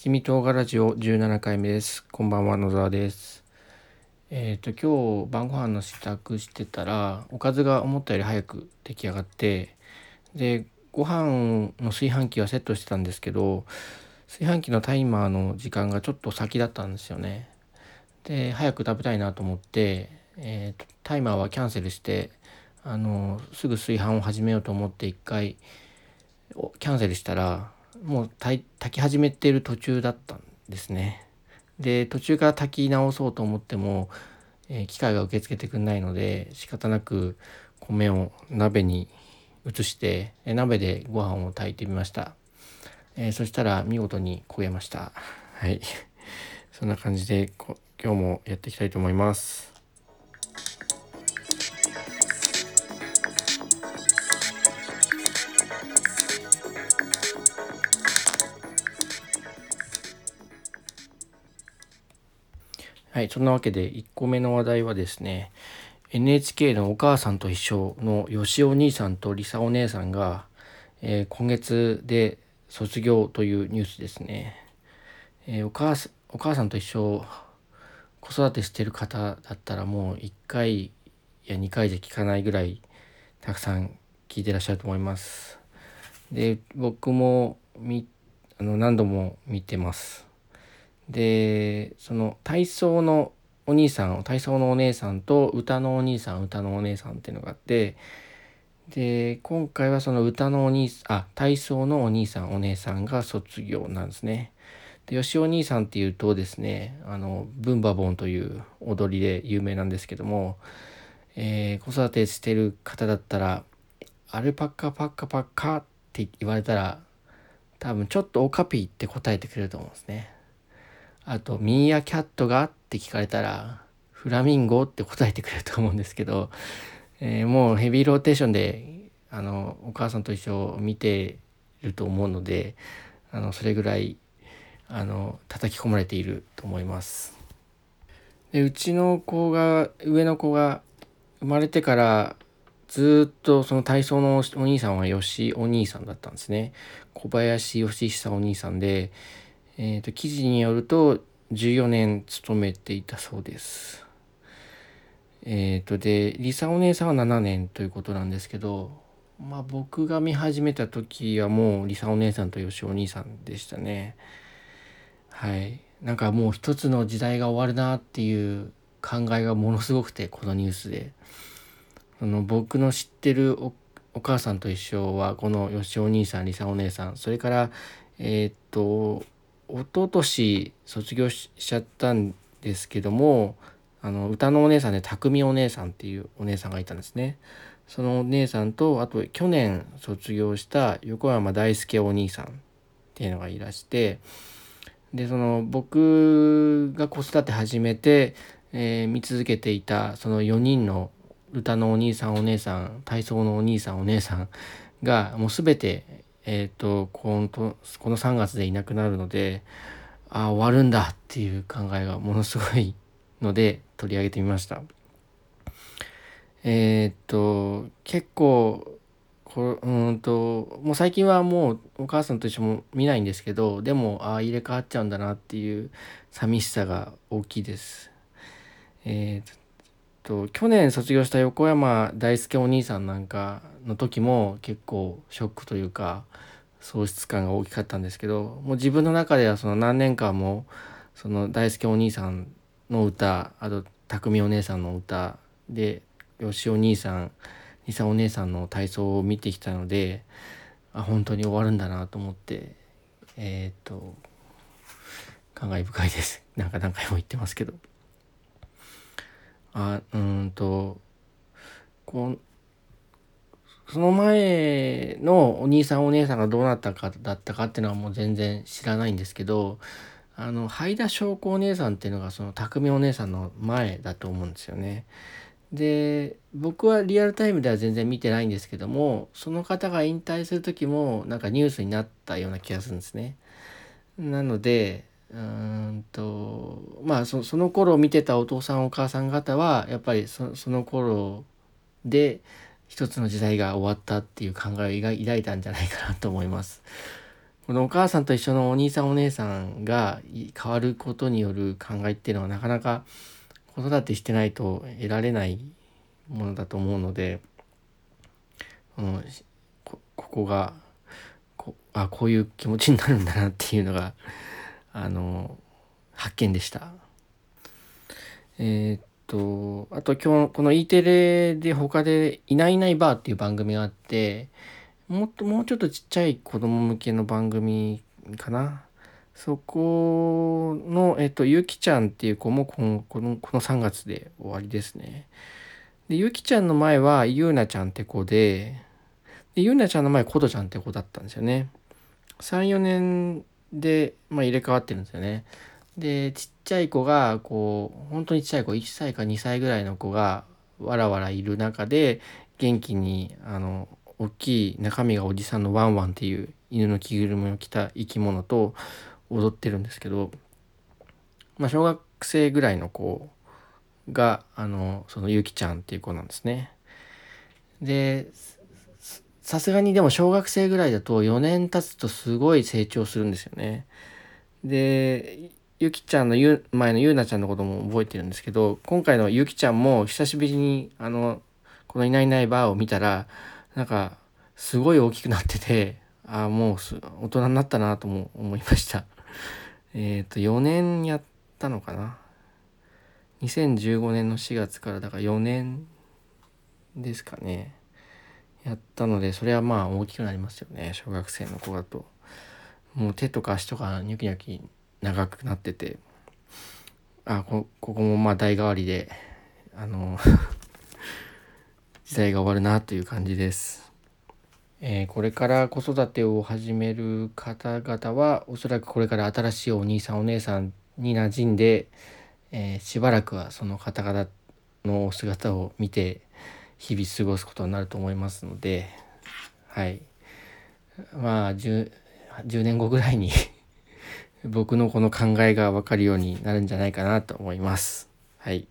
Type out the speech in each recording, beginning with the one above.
七味唐辛子を17回目です。こんばんは、野沢です。えっ、ー、と、今日晩ご飯の支度してたら、おかずが思ったより早く出来上がって、で、ご飯の炊飯器はセットしてたんですけど、炊飯器のタイマーの時間がちょっと先だったんですよね。で、早く食べたいなと思って、えーと、タイマーはキャンセルして、あの、すぐ炊飯を始めようと思って一回、キャンセルしたら、もう炊き始めてる途中だったんですね。で途中から炊き直そうと思っても、えー、機械が受け付けてくんないので仕方なく米を鍋に移して、えー、鍋でご飯を炊いてみました、えー、そしたら見事に焦げました。はい。そんな感じで今日もやっていきたいと思います。はい、そんなわけで1個目の話題はですね NHK の「お母さんと一緒」のよしお兄さんとりさお姉さんが、えー、今月で卒業というニュースですね、えー、お母お母さんと一緒子育てしてる方だったらもう1回や2回じゃ聞かないぐらいたくさん聞いてらっしゃると思います。で僕もみあの何度も見てます。でその体操のお兄さん体操のお姉さんと歌のお兄さん歌のお姉さんっていうのがあってで今回はその歌のお兄さんあ体操のお兄さんお姉さんが卒業なんですね。でよしお兄さんっていうとですねあのブンバボンという踊りで有名なんですけども、えー、子育てしてる方だったらアルパカパッカパッカって言われたら多分ちょっとオカピって答えてくれると思うんですね。あと、ミーアキャットがって聞かれたら、フラミンゴって答えてくれると思うんですけど、えー、もうヘビーローテーションで、あの、お母さんと一緒を見てると思うので、あの、それぐらい、あの、叩き込まれていると思います。で、うちの子が、上の子が生まれてから、ずっとその体操のお兄さんは吉お兄さんだったんですね。小林義久お兄さんで、えーと、記事によると14年勤めていたそうです。えっ、ー、とでリサお姉さんは7年ということなんですけどまあ僕が見始めた時はもうリサお姉さんとヨシお兄さんでしたね。はいなんかもう一つの時代が終わるなっていう考えがものすごくてこのニュースで。あの僕の知ってるお母さんと一緒はこのよしお兄さんリサお姉さんそれからえっ、と一昨年卒業しちゃったんですけどもあの歌のお姉さんで匠お姉さんっていうお姉さんがいたんですね。そのお姉さんとあと去年卒業した横山大輔お兄さんっていうのがいらしてでその僕が子育て始めて、えー、見続けていたその4人の歌のお兄さんお姉さん体操のお兄さんお姉さんがもう全てえっ、ー、とこのこの3月でいなくなるのでああ終わるんだっていう考えがものすごいので取り上げてみました。えっ、ー、と結構こうんともう最近はもうお母さんと一緒も見ないんですけどでもああ入れ替わっちゃうんだなっていう寂しさが大きいです。えーと去年卒業した横山大輔お兄さんなんかの時も結構ショックというか喪失感が大きかったんですけどもう自分の中ではその何年間もその大輔お兄さんの歌あと匠お姉さんの歌でよしお兄さんりさお姉さんの体操を見てきたのであ本当に終わるんだなと思ってえっ、と感慨深いです。なんか何回も言ってますけど。あうんとこその前のお兄さんお姉さんがどうなったかだったかっていうのはもう全然知らないんですけどあの灰田翔子お姉さんっていうのがその匠お姉さんの前だと思うんですよね。で僕はリアルタイムでは全然見てないんですけどもその方が引退する時もなんかニュースになったような気がするんですね。なのでうんとまあその頃見てたお父さんお母さん方はやっぱりその頃で一つの時代が終わったっていう考えが抱いたんじゃないかなと思います。このお母さんと一緒のお兄さんお姉さんが変わることによる考えっていうのはなかなか子育てしてないと得られないものだと思うので、うん、ここがこあこういう気持ちになるんだなっていうのがあの発見でした。えー、とあと今日この E テレで他で「いないいないばー」っていう番組があってもっともうちょっとちっちゃい子供向けの番組かな。そこの、えっと、ゆきちゃんっていう子もこのこのこの3月で終わりですね。で、ゆきちゃんの前はゆうなちゃんって子で、でゆうなちゃんの前はこどちゃんって子だったんですよね。3、4年で、まあ、入れ替わってるんですよね。で、ちっちゃい子が、こう、本当にちっちゃい子、1歳か2歳ぐらいの子がわらわらいる中で、元気に、あの、大きい中身がおじさんのワンワンっていう犬の着ぐるみを着た生き物と踊ってるんですけど、まあ、小学生ぐらいの子があのそのゆきちゃんっていう子なんですね。でさすがにでも小学生ぐらいだと4年経つとすごい成長するんですよね。でゆきちゃんのゆ前のゆうなちゃんのことも覚えてるんですけど今回のゆきちゃんも久しぶりにあのこの「いないいないばー」を見たらなんかすごい大きくなっててああもう大人になったなとも思いました。えっと4年やったのかな？2015年の4月からだから4年ですかね。やったのでそれはまあ大きくなりますよね。小学生の子だと。もう手とか足とかニョキニョキ長くなっててあこここもまあ代替わりであの 時代が終わるなという感じです。えー、これから子育てを始める方々はおそらくこれから新しいお兄さんお姉さんに馴染んで、えー、しばらくはその方々のお姿を見て日々過ごすことになると思いますのではいまあ 10, 10年後ぐらいに僕のこの考えが分かるようになるんじゃないかなと思います。はい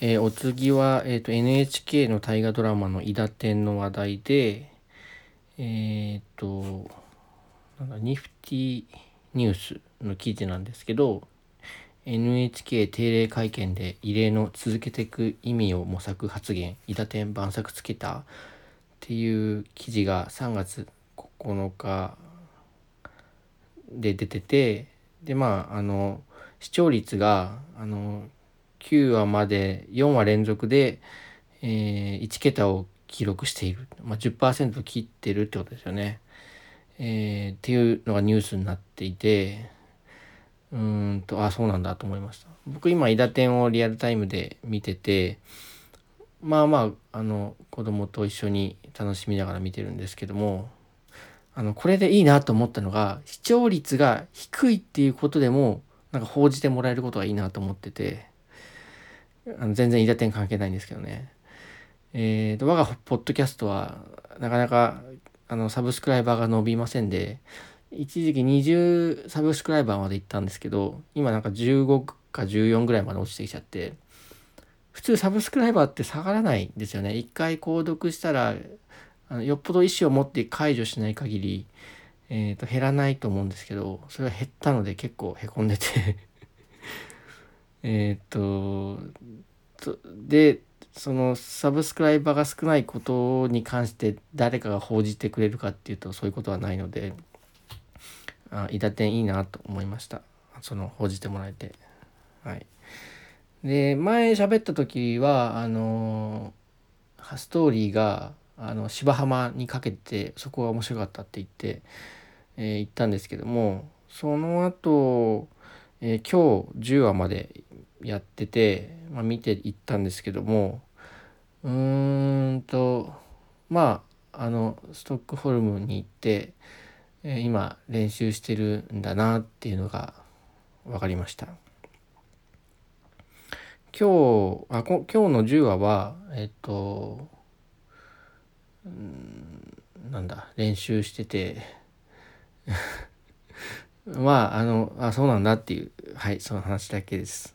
えー、お次は、えーと、NHK の大河ドラマの「伊田天」の話題でえっ、ー、となんだニフティニュースの記事なんですけど NHK 定例会見で異例の続けていく意味を模索発言伊田天晩作つけたっていう記事が3月9日で出ててでまああの視聴率があの9話まで4話連続で、えー、1桁を記録している、まあ、10%切ってるってことですよね。えー、っていうのがニュースになっていてうんとあそうなんだと思いました僕今「伊田天」をリアルタイムで見ててまあまああの子供と一緒に楽しみながら見てるんですけどもあのこれでいいなと思ったのが視聴率が低いっていうことでもなんか報じてもらえることがいいなと思っててあの全然伊田店関係ないんですけどね。えーと、我がポッドキャストはなかなかあのサブスクライバーが伸びませんで、一時期20サブスクライバーまで行ったんですけど、今なんか15か14ぐらいまで落ちてきちゃって、普通サブスクライバーって下がらないんですよね。一回購読したら、あのよっぽど意思を持って解除しない限り、えーと減らないと思うんですけど、それが減ったので結構へこんでて。えっとでそのサブスクライバーが少ないことに関して誰かが報じてくれるかっていうとそういうことはないのであ伊達いいなと思いました。その報じてもらえて。はい。で前喋った時はあのストーリーがあの芝浜にかけてそこが面白かったって言って、えー、言ったんですけどもその後、えー、今日10話までやってて、まあ、見ていったんですけどもうーんとまああのストックホルムに行って、えー、今練習してるんだなっていうのが分かりました。今日あ今日の10話はえっとうんなんだ練習してて まああのあそうなんだっていうはいその話だけです。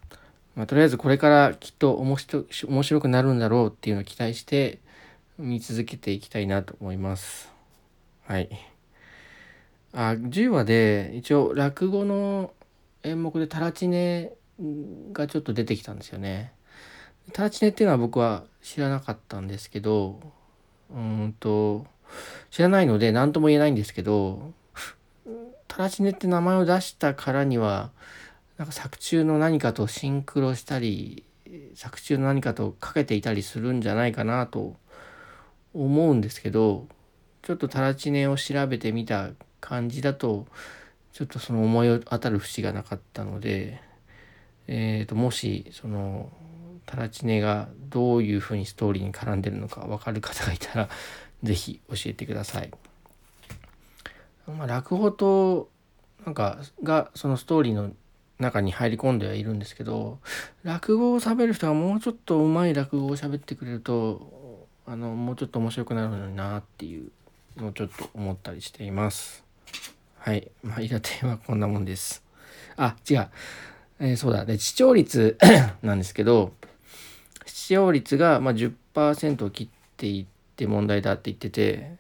まあ、とりあえずこれからきっと面白くなるんだろうっていうのを期待して見続けていきたいなと思います。はいあ10話で一応落語の演目でタラチネがちょっと出てきたんですよねタラチネっていうのは僕は知らなかったんですけどうんと知らないので何とも言えないんですけどタラチネって名前を出したからにはなんか作中の何かとシンクロしたり作中の何かとかけていたりするんじゃないかなと思うんですけどちょっとタラチネを調べてみた感じだとちょっとその思い当たる節がなかったので、えー、ともしそのタラチネがどういうふうにストーリーに絡んでるのか分かる方がいたら 是非教えてください。まあ、落語となんかがそのストーリーの中に入り込んではいるんですけど落語を喋る人がもうちょっと上手い落語を喋ってくれるとあのもうちょっと面白くなるのになっていうのをちょっと思ったりしています。はい。まあ、イラテはこんなもんです。あ、違う。えー、そうだ。で、視聴率 なんですけど、視聴率がまあ10%を切っていって問題だって言ってて、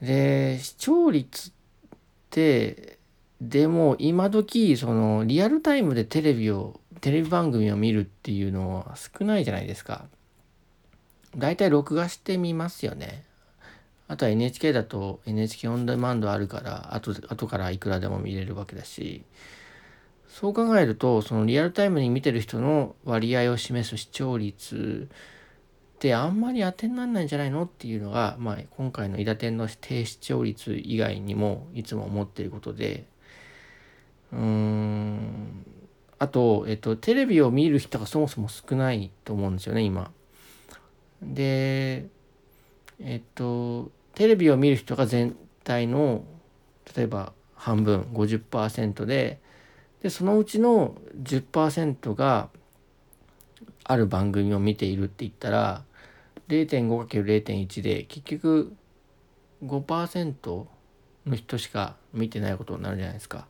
で、視聴率って、でも今時そのリアルタイムでテレビをテレビ番組を見るっていうのは少ないじゃないですか。大体録画してみますよね。あとは NHK だと NHK オンデマンドあるから後後からいくらでも見れるわけだしそう考えるとそのリアルタイムに見てる人の割合を示す視聴率ってあんまり当てにならないんじゃないのっていうのが、まあ、今回の伊田店の低視聴率以外にもいつも思ってることでうーんあと、えっと、テレビを見る人がそもそも少ないと思うんですよね今。でえっとテレビを見る人が全体の例えば半分50%ででそのうちの10%がある番組を見ているって言ったら 0.5×0.1 で結局5%の人しか見てないことになるじゃないですか。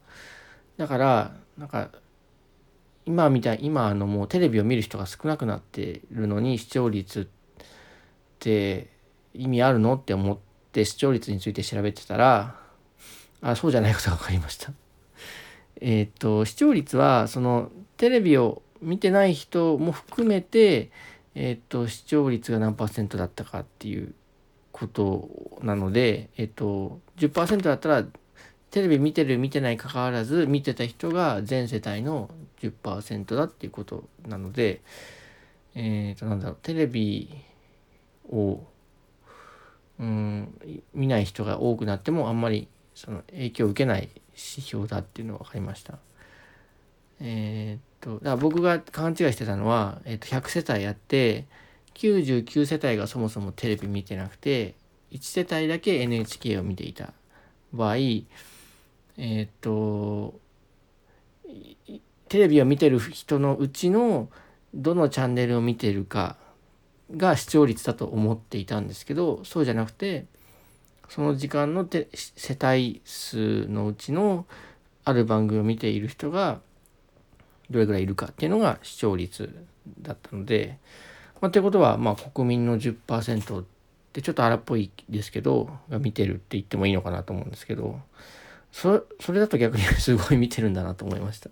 だからなんか今みたい今あのもうテレビを見る人が少なくなってるのに視聴率って意味あるのって思って視聴率について調べてたらあそうじゃないことが分かりました。えっ、と視聴率はそのテレビを見てない人も含めて、えっ、と視聴率が何パーセントだったかっていうことなので、えっ、と10%だったらテレビ見てる見てないかかわらず見てた人が全世帯の10%だっていうことなのでえっ、となんだろうテレビをうん見ない人が多くなってもあんまりその影響を受けない指標だっていうのが分かりました。えー、っとだから僕が勘違いしてたのは、えー、っと100世帯あって99世帯がそもそもテレビ見てなくて1世帯だけ NHK を見ていた場合えー、っとテレビを見てる人のうちのどのチャンネルを見てるかが視聴率だと思っていたんですけどそうじゃなくてその時間のて世帯数のうちのある番組を見ている人がどれぐらいいるかっていうのが視聴率だったので、まあ、ってことはまあ国民の10%ってちょっと荒っぽいですけどが見てるって言ってもいいのかなと思うんですけどそそれだと逆にすごい見てるんだなと思いました。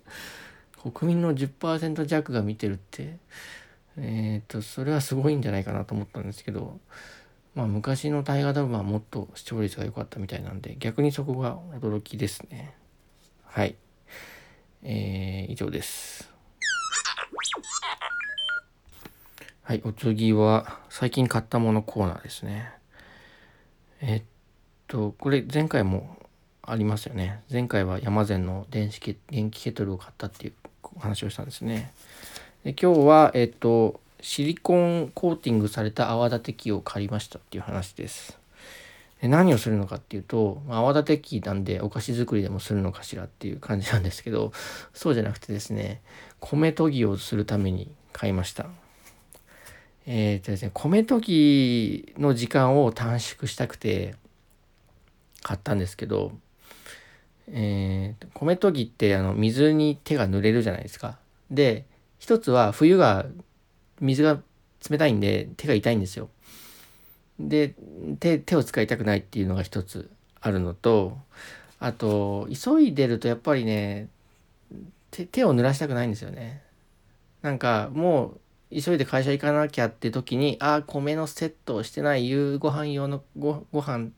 国民の10%弱が見てるってえっ、ー、とそれはすごいんじゃないかなと思ったんですけどまあ昔の大河ドラマはもっと視聴率が良かったみたいなんで逆にそこが驚きですね。はい。えー、以上です。はいお次は最近買ったものコーナーですね。えっとこれ前回もありますよね。前回は山善の電子ケ電気ケトルを買ったっていう話をしたんですね。で今日は、えっと、シリコンコーティングされた泡立て器を借りましたっていう話です。で何をするのかっていうと、まあ、泡立て器なんでお菓子作りでもするのかしらっていう感じなんですけど、そうじゃなくてですね、米研ぎをするために買いました。えー、っとですね、米研ぎの時間を短縮したくて買ったんですけど、えー、米研ぎってあの水に手が濡れるじゃないですか。で、一つは冬が水が冷たいんで手が痛いんですよ。で手手を使いたくないっていうのが一つあるのとあと急いでるとやっぱりね手を濡らしたくないんですよね。なんかもう急いで会社行かなきゃって時にああ米のセットをしてない夕ご飯用のごご飯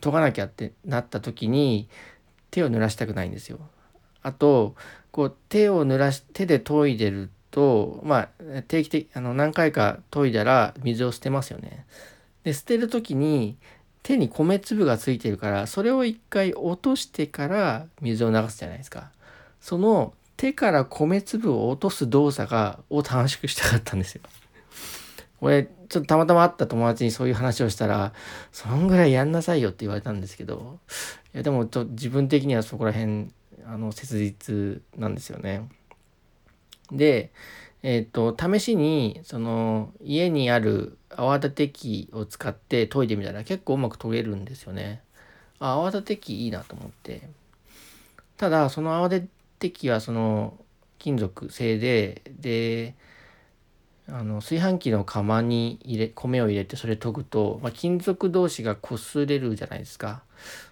研がなきゃってなった時に手を濡らしたくないんですよ。あとこう手を濡らし手で研いでるとまあ定期的あの何回か研いだら水を捨てますよね。で捨てる時に手に米粒がついてるからそれを一回落としてから水を流すじゃないですか。その手から米粒を落とす動作がを短縮したかったんですよ。これちょっとたまたま会った友達にそういう話をしたらそんぐらいやんなさいよって言われたんですけどいやでもちょ自分的にはそこら辺あの切実なんですよね。でえっ、ー、と試しにその家にある泡立て器を使って研いでみたら結構うまく研げるんですよね。あ泡立て器いいなと思って。ただその泡立て器はその金属製でであの炊飯器の釜に入れ米を入れてそれ研ぐと、まあ、金属同士が擦れるじゃないですか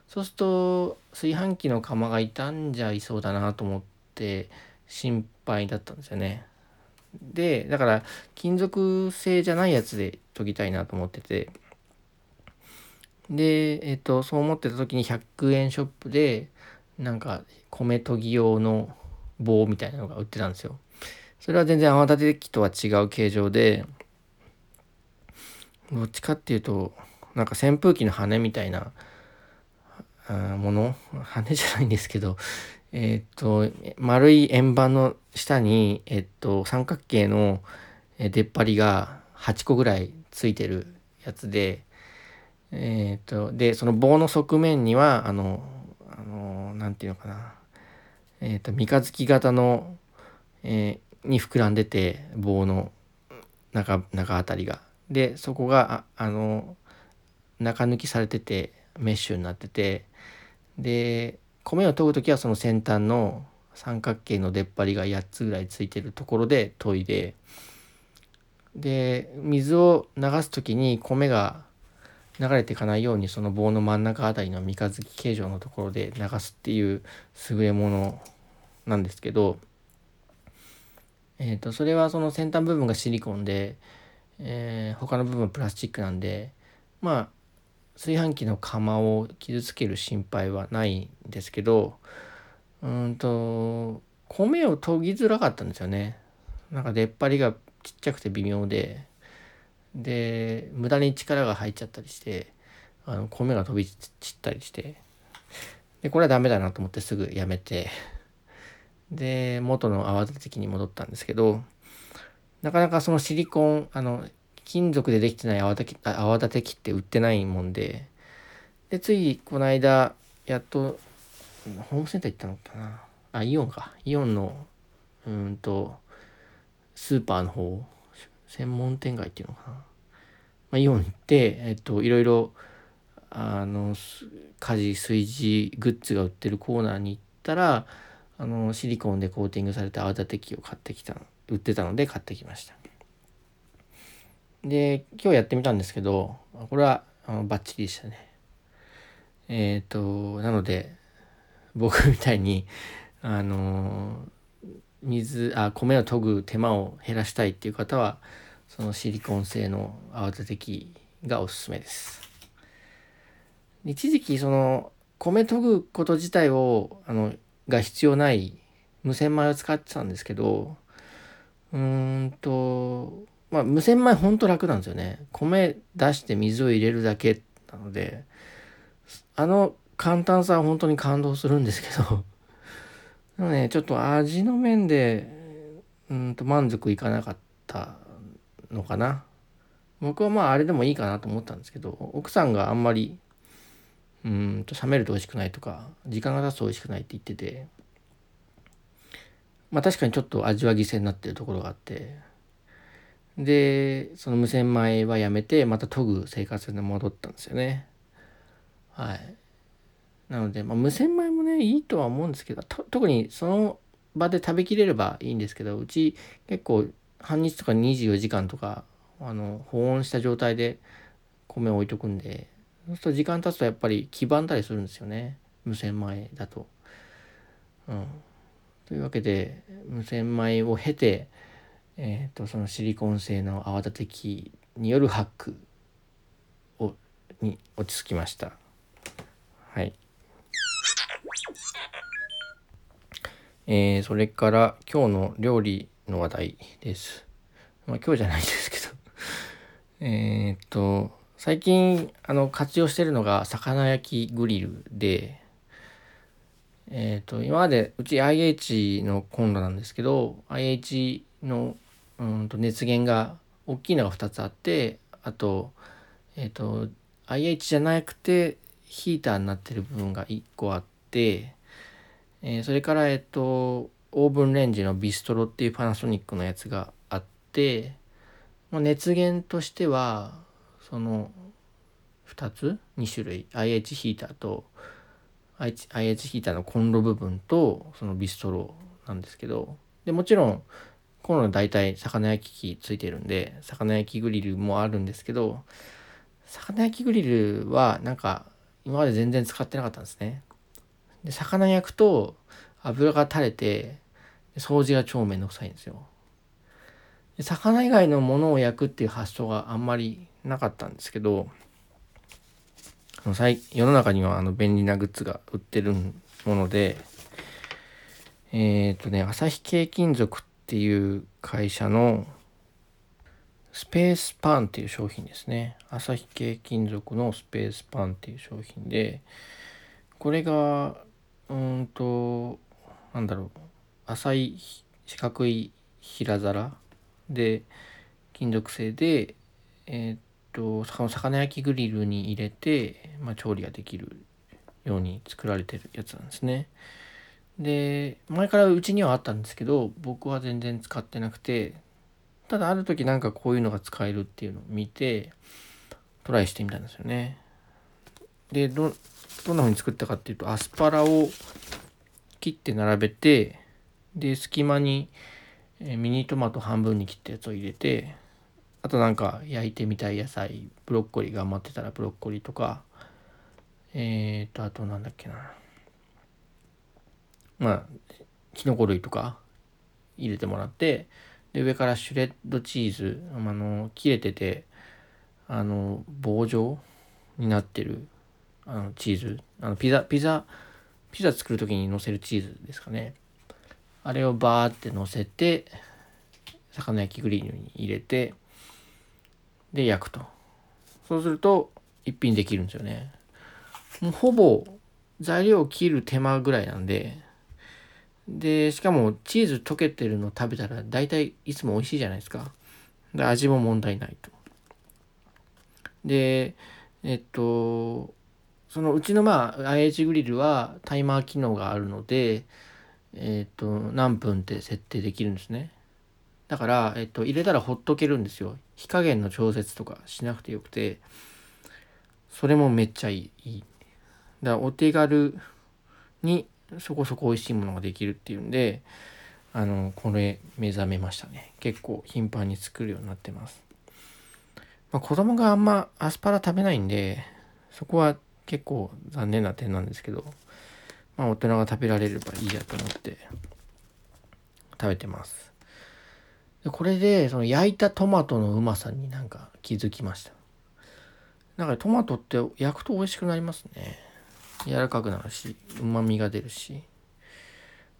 そうすると炊飯器の釜が傷んじゃいそうだなと思って心配だったんですよね。でだから金属製じゃないやつで研ぎたいなと思ってて。でえっ、とそう思ってた時に100円ショップでなんか米研ぎ用の棒みたいなのが売ってたんですよ。それは全然泡立て器とは違う形状でどっちかっていうとなんか扇風機の羽みたいなもの？羽じゃないんですけどえっ、と丸い円盤の下にえっ、と三角形の出っ張りが8個ぐらいついてるやつでえっ、とでその棒の側面にはあのあのなんていうのかなえっ、と三日月型の、えーに膨らんでて棒の中中あたりが。でそこがあの中抜きされててメッシュになっててで米を研ぐ時はその先端の三角形の出っ張りが8つぐらいついてるところで研いでで水を流す時に米が流れていかないようにその棒の真ん中あたりの三日月形状のところで流すっていう優れものなんですけどえーと、それはその先端部分がシリコンで、えー、他の部分プラスチックなんでまあ炊飯器の釜を傷つける心配はないんですけどうんと米を研ぎづらかったんですよね。なんか出っ張りがちっちゃくて微妙で。で無駄に力が入っちゃったりしてあの米が飛び散ったりして。でこれはダメだなと思ってすぐやめて。で元の泡立て器に戻ったんですけどなかなかそのシリコンあの金属でできてない泡立て器って売ってないもんで。でついこの間やっとホームセンター行ったのかな。あイオンか。イオンのうんとスーパーの方専門店街っていうのかな、まあ、イオン行ってえっといろいろあの家事炊事グッズが売ってるコーナーに行ったらあのシリコンでコーティングされた泡立て器を買ってきた売ってたので買ってきました。で今日やってみたんですけどこれはあのバッチリでしたね。えっ、ー、となので僕みたいにあの水あ米を研ぐ手間を減らしたいっていう方はそのシリコン製の泡立て器がおすすめです。一時期その米研ぐこと自体をあのが必要ない無洗米を使ってたんですけどうーんとまあ無洗米ほんと楽なんですよね。米出して水を入れるだけなのであの簡単さは本当に感動するんですけど。でもねちょっと味の面でうんと満足いかなかったのかな。僕はまああれでもいいかなと思ったんですけど奥さんがあんまりうんと冷めると美味しくないとか時間が経つと美味しくないって言ってて。まあ確かにちょっと味は犠牲になってるところがあって。でその無洗米はやめてまた研ぐ生活に戻ったんですよね。はい。なので、まあ、無洗米もねいいとは思うんですけど特にその場で食べきれればいいんですけどうち結構半日とか24時間とかあの保温した状態で米を置いとくんでそうすると時間経つとやっぱり黄ばんだりするんですよね無洗米だと。うん、というわけで無洗米を経て、えーと、そのシリコン製の泡立て器によるハックをに落ち着きました。えー、それから今日の料理の話題です。まあ今日じゃないですけど えっと、最近あの活用してるのが魚焼きグリルで、えっ、と、今までうち IH のコンロなんですけど、IH のうんと熱源が大きいのが2つあって、あと、えっ、と、IH じゃなくてヒーターになってる部分が1個あって、えー、それから、えっと、オーブンレンジのビストロっていうパナソニックのやつがあって、まあ、熱源としてはその2つ？2種類。IH ヒーターと IH ヒーターのコンロ部分とそのビストロなんですけど。でもちろんコンロ大体魚焼き器ついてるんで魚焼きグリルもあるんですけど魚焼きグリルはなんか今まで全然使ってなかったんですね。で魚焼くと油が垂れて掃除が超めんどくさいんですよ。で魚以外のものを焼くっていう発想があんまりなかったんですけど世の中にはあの便利なグッズが売ってるものでえっ、ー、とね旭系金属っていう会社のスペースパンっていう商品ですね旭系金属のスペースパンっていう商品でこれがうんとなんだろう浅い四角い平皿で金属製でえー、っと魚焼きグリルに入れて、まあ、調理ができるように作られてるやつなんですね。で前からうちにはあったんですけど僕は全然使ってなくてただある時なんかこういうのが使えるっていうのを見てトライしてみたんですよね。でどどんな風に作ったかっていうとアスパラを切って並べてで隙間にミニトマト半分に切ったやつを入れてあとなんか焼いてみたい野菜ブロッコリー頑張ってたらブロッコリーとかえーとあとなんだっけな。まあきのこ類とか入れてもらってで上からシュレッドチーズあの切れててあの棒状になってるあのチーズ。あのピザピザピザ作る時にのせるチーズですかね。あれをバーってのせて魚焼きグリルに入れてで焼くと。そうすると一品できるんですよね。もうほぼ材料を切る手間ぐらいなんででしかもチーズ溶けてるの食べたら大体いつも美味しいじゃないですか。で味も問題ないと。でえっとそのうちのまあ IH グリルはタイマー機能があるのでえっ、ー、と何分って設定できるんですね。だから、えっ、と、入れたらほっとけるんですよ。火加減の調節とかしなくてよくて。それもめっちゃいい。だからお手軽にそこそこ美味しいものができるっていうんであのこれ目覚めましたね。結構頻繁に作るようになってます、まあ、子供があんまアスパラ食べないんでそこは結構残念な点なんですけどまあ、大人が食べられればいいやと思って食べてます。でこれでその焼いたトマトのうまさになんか気づきました。なんかトマトって焼くと美味しくなりますね。柔らかくなるしうまみが出るし。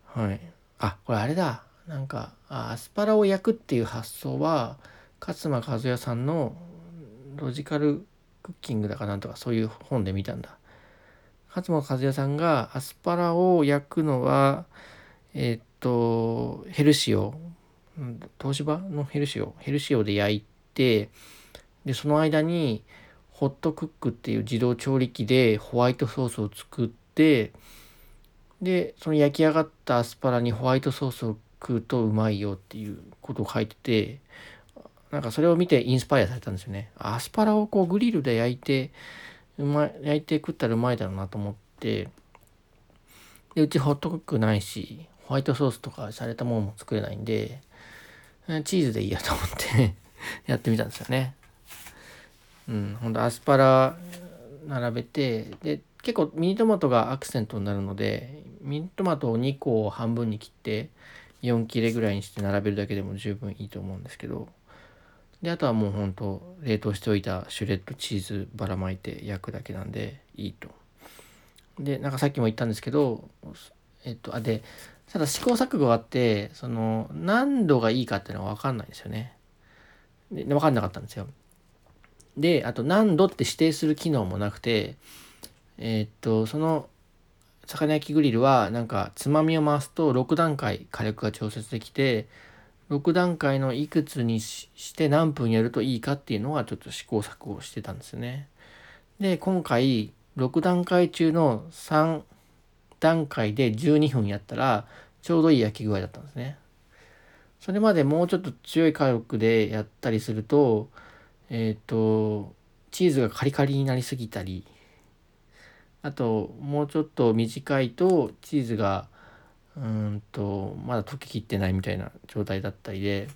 はい。あこれあれだ。なんかアスパラを焼くっていう発想は勝間和也さんのロジカルクッキングだかなんとかそういう本で見たんだ。勝間和也さんがアスパラを焼くのはえっとヘルシオ。東芝のヘルシオ？ヘルシオで焼いてでその間にホットクックっていう自動調理器でホワイトソースを作ってでその焼き上がったアスパラにホワイトソースを食うとうまいよっていうことを書いててなんかそれを見てインスパイアされたんですよね。アスパラをこうグリルで焼いてうまい焼いて食ったらうまいだろうなと思って。でうちホットクックないしホワイトソースとかされたものも作れないんでチーズでいいやと思って やってみたんですよね。うん、ほんとアスパラ並べてで結構ミニトマトがアクセントになるのでミニトマトを2個を半分に切って4切れぐらいにして並べるだけでも十分いいと思うんですけど。であとはもうほんと冷凍しておいたシュレッドチーズばらまいて焼くだけなんでいいと。でなんかさっきも言ったんですけどえっとあでただ試行錯誤があってその何度がいいかっていうのは分かんないんですよね。で分かんなかったんですよ。であと何度って指定する機能もなくてえ、っとその魚焼きグリルはなんかつまみを回すと6段階火力が調節できて6段階のいくつにして何分やるといいかっていうのはちょっと試行錯誤してたんですよね。で今回6段階中の3段階で12分やったらちょうどいい焼き具合だったんですね。それまでもうちょっと強い火力でやったりするとえっ、ー、とチーズがカリカリになりすぎたりあともうちょっと短いとチーズがうんとまだ溶けきってないみたいな状態だったりで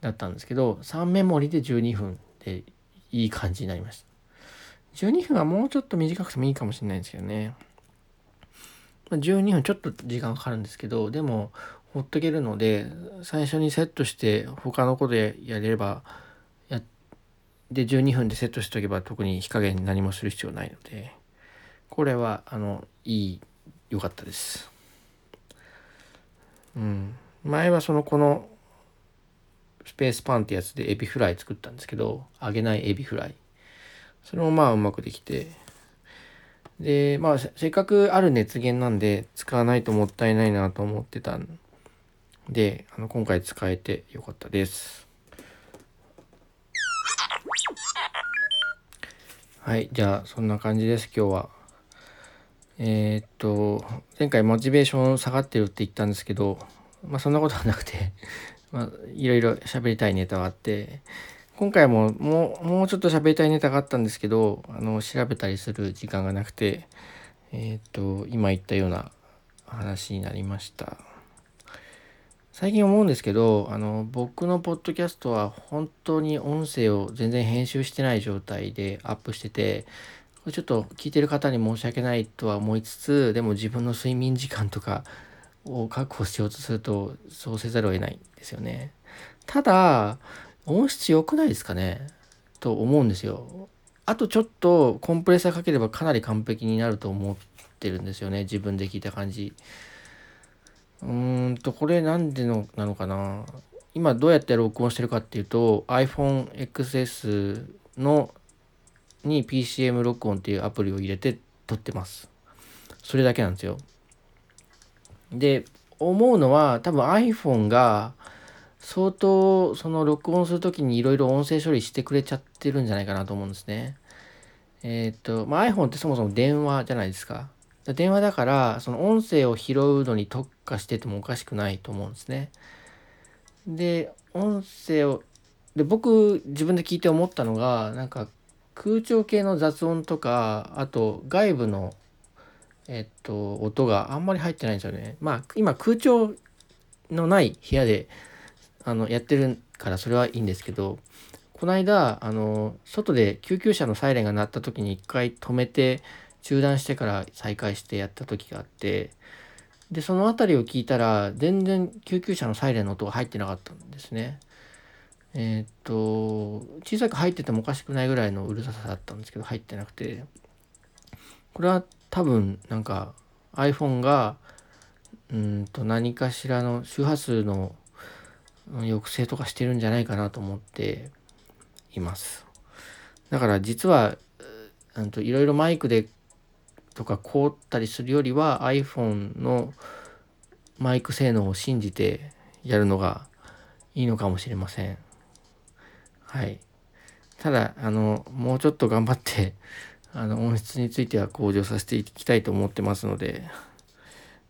だったんですけど3メモリで12分でいい感じになりました。12分はもうちょっと短くてもいいかもしれないんですけどね。12分ちょっと時間かかるんですけどでもほっとけるので最初にセットして他のことでやれればやで12分でセットしておけば特に火加減何もする必要ないのでこれはあのいい良かったです。うん。前はそのこのスペースパンってやつでエビフライ作ったんですけど揚げないエビフライ。それもまあうまくできて。でまあせっかくある熱源なんで使わないともったいないなと思ってたん。であの今回使えてよかったです。はいじゃあそんな感じです今日は。えー、っと前回モチベーション下がってるって言ったんですけどまあそんなことはなくて まあいろいろ喋りたいネタがあって今回ももうもうちょっと喋りたいネタがあったんですけどあの調べたりする時間がなくてえー、っと今言ったような話になりました。最近思うんですけどあの僕のポッドキャストは本当に音声を全然編集してない状態でアップしててこれちょっと聞いてる方に申し訳ないとは思いつつでも自分の睡眠時間とかを確保しようとするとそうせざるを得ないんですよね。ただ音質良くないですかね？と思うんですよ。あとちょっとコンプレッサーかければかなり完璧になると思ってるんですよね。自分で聞いた感じ。うーんと、これなんでのなのかな？今どうやって録音してるかっていうと iPhone XS のに PCM 録音っていうアプリを入れて撮ってます。それだけなんですよ。で、思うのは多分 iPhone が相当その録音する時にいろいろ音声処理してくれちゃってるんじゃないかなと思うんですね。えっ、と、まあ、iPhone ってそもそも電話じゃないですか。電話だからその音声を拾うのに特化しててもおかしくないと思うんですね。で音声をで僕自分で聞いて思ったのがなんか空調系の雑音とかあと外部のえっと音があんまり入ってないんですよね。まあ今空調のない部屋であのやってるからそれはいいんですけどこの間あの外で救急車のサイレンが鳴った時に一回止めて中断してから再開してやった時があってでその辺りを聞いたら全然救急車のサイレンの音が入ってなかったんですね。えー、っと小さく入っててもおかしくないぐらいのうるささだったんですけど入ってなくてこれは多分なんか iPhone がうんと何かしらの周波数の抑制とかしてるんじゃないかなと思っています。だから実はいろいろマイクでとか凍ったりするよりは iPhone のマイク性能を信じてやるのがいいのかもしれません。はい。ただ、あの、もうちょっと頑張って、あの、音質については向上させていきたいと思ってますので、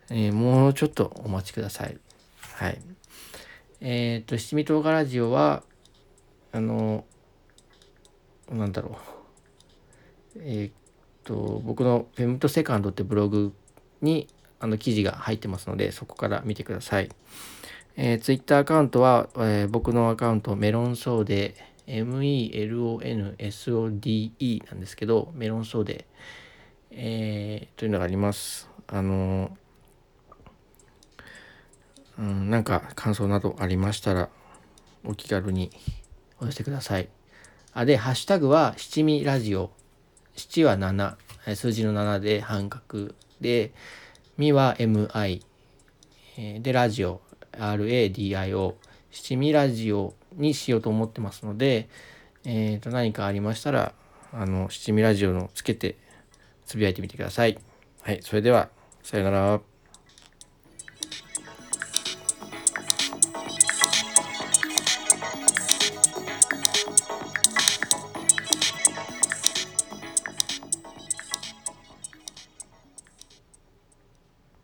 えー、もうちょっとお待ちください。はい。えっ、ー、と、七味唐辛子は、あの、なんだろう。えー、と僕のフェムトセカンドってブログにあの記事が入ってますのでそこから見てください。えー、ツイッターアカウントは、えー、僕のアカウントメロンソーデ melonsode なんですけど、メロンソーデ、えー、というのがあります。あの、うん、なんか感想などありましたら、お気軽にお寄せください。あ、で、ハッシュタグは七味ラジオ。七は7、数字の7で半角。で、みは MI、で、ラジオ、RADIO、七味ラジオ。にしようと思ってますので、えー、と何かありましたら、あの、七味ラジオのつけてつぶやいてみてください。はい、それでは、さよなら。